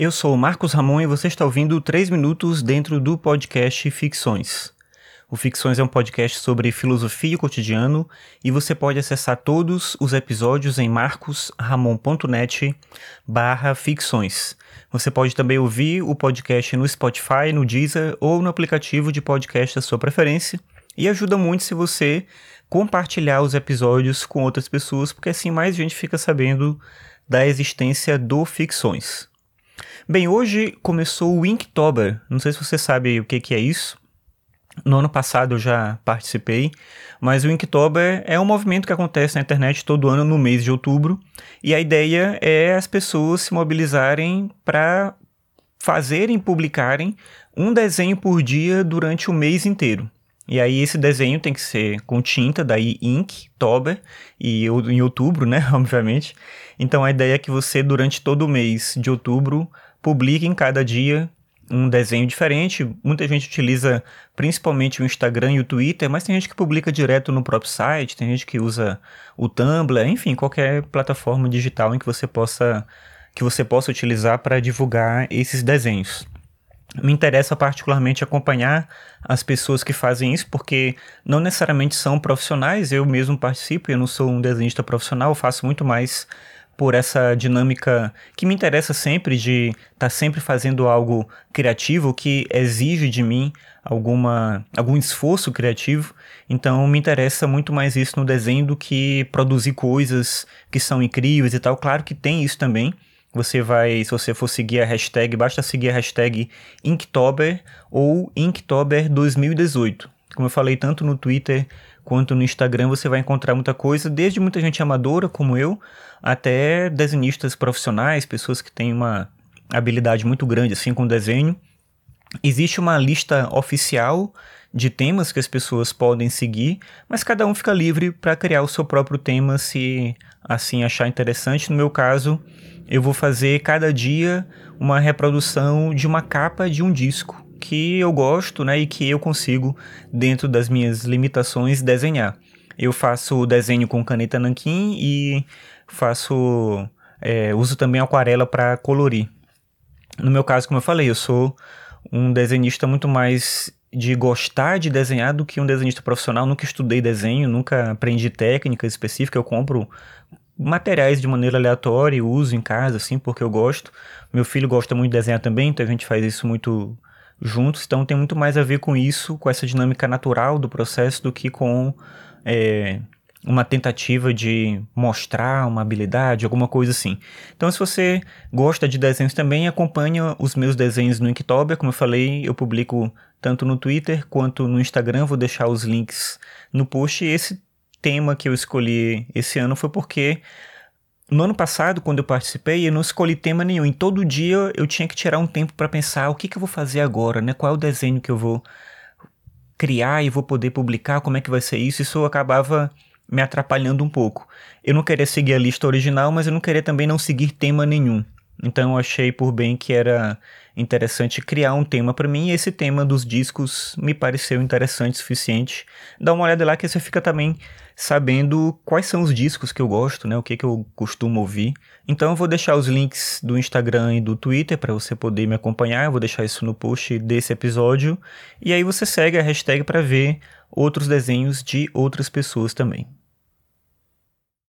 Eu sou Marcos Ramon e você está ouvindo 3 minutos dentro do podcast Ficções. O Ficções é um podcast sobre filosofia e cotidiano e você pode acessar todos os episódios em marcosramon.net barra ficções. Você pode também ouvir o podcast no Spotify, no Deezer ou no aplicativo de podcast da sua preferência. E ajuda muito se você compartilhar os episódios com outras pessoas, porque assim mais gente fica sabendo da existência do Ficções. Bem, hoje começou o Inktober. Não sei se você sabe o que, que é isso. No ano passado eu já participei, mas o Inktober é um movimento que acontece na internet todo ano no mês de outubro, e a ideia é as pessoas se mobilizarem para fazerem, publicarem um desenho por dia durante o mês inteiro. E aí esse desenho tem que ser com tinta, daí ink, tober, e em outubro, né, obviamente. Então a ideia é que você durante todo o mês de outubro publique em cada dia um desenho diferente. Muita gente utiliza principalmente o Instagram e o Twitter, mas tem gente que publica direto no próprio site, tem gente que usa o Tumblr, enfim, qualquer plataforma digital em que você possa que você possa utilizar para divulgar esses desenhos. Me interessa particularmente acompanhar as pessoas que fazem isso, porque não necessariamente são profissionais, eu mesmo participo, eu não sou um desenhista profissional, faço muito mais por essa dinâmica que me interessa sempre de estar tá sempre fazendo algo criativo que exige de mim alguma algum esforço criativo. Então me interessa muito mais isso no desenho do que produzir coisas que são incríveis e tal. Claro que tem isso também. Você vai, se você for seguir a hashtag, basta seguir a hashtag Inktober ou Inktober 2018. Como eu falei tanto no Twitter quanto no Instagram, você vai encontrar muita coisa, desde muita gente amadora como eu, até desenhistas profissionais, pessoas que têm uma habilidade muito grande assim com desenho. Existe uma lista oficial de temas que as pessoas podem seguir, mas cada um fica livre para criar o seu próprio tema se assim achar interessante. No meu caso, eu vou fazer cada dia uma reprodução de uma capa de um disco que eu gosto, né, e que eu consigo dentro das minhas limitações desenhar. Eu faço desenho com caneta nanquim e faço é, uso também aquarela para colorir. No meu caso, como eu falei, eu sou um desenhista muito mais de gostar de desenhar do que um desenhista profissional. Nunca estudei desenho, nunca aprendi técnica específica. Eu compro materiais de maneira aleatória e uso em casa, assim, porque eu gosto. Meu filho gosta muito de desenhar também, então a gente faz isso muito juntos. Então tem muito mais a ver com isso, com essa dinâmica natural do processo, do que com é, uma tentativa de mostrar uma habilidade, alguma coisa assim. Então, se você gosta de desenhos também, acompanha os meus desenhos no Inktober. Como eu falei, eu publico tanto no Twitter quanto no Instagram. Vou deixar os links no post. Esse tema que eu escolhi esse ano foi porque no ano passado, quando eu participei, eu não escolhi tema nenhum. Em todo dia eu tinha que tirar um tempo para pensar o que, que eu vou fazer agora, né? Qual é o desenho que eu vou criar e vou poder publicar, como é que vai ser isso. Isso acabava me atrapalhando um pouco. Eu não queria seguir a lista original, mas eu não queria também não seguir tema nenhum. Então eu achei por bem que era interessante criar um tema para mim e esse tema dos discos me pareceu interessante o suficiente. Dá uma olhada lá que você fica também sabendo quais são os discos que eu gosto, né? O que que eu costumo ouvir. Então eu vou deixar os links do Instagram e do Twitter para você poder me acompanhar. Eu vou deixar isso no post desse episódio e aí você segue a hashtag para ver outros desenhos de outras pessoas também.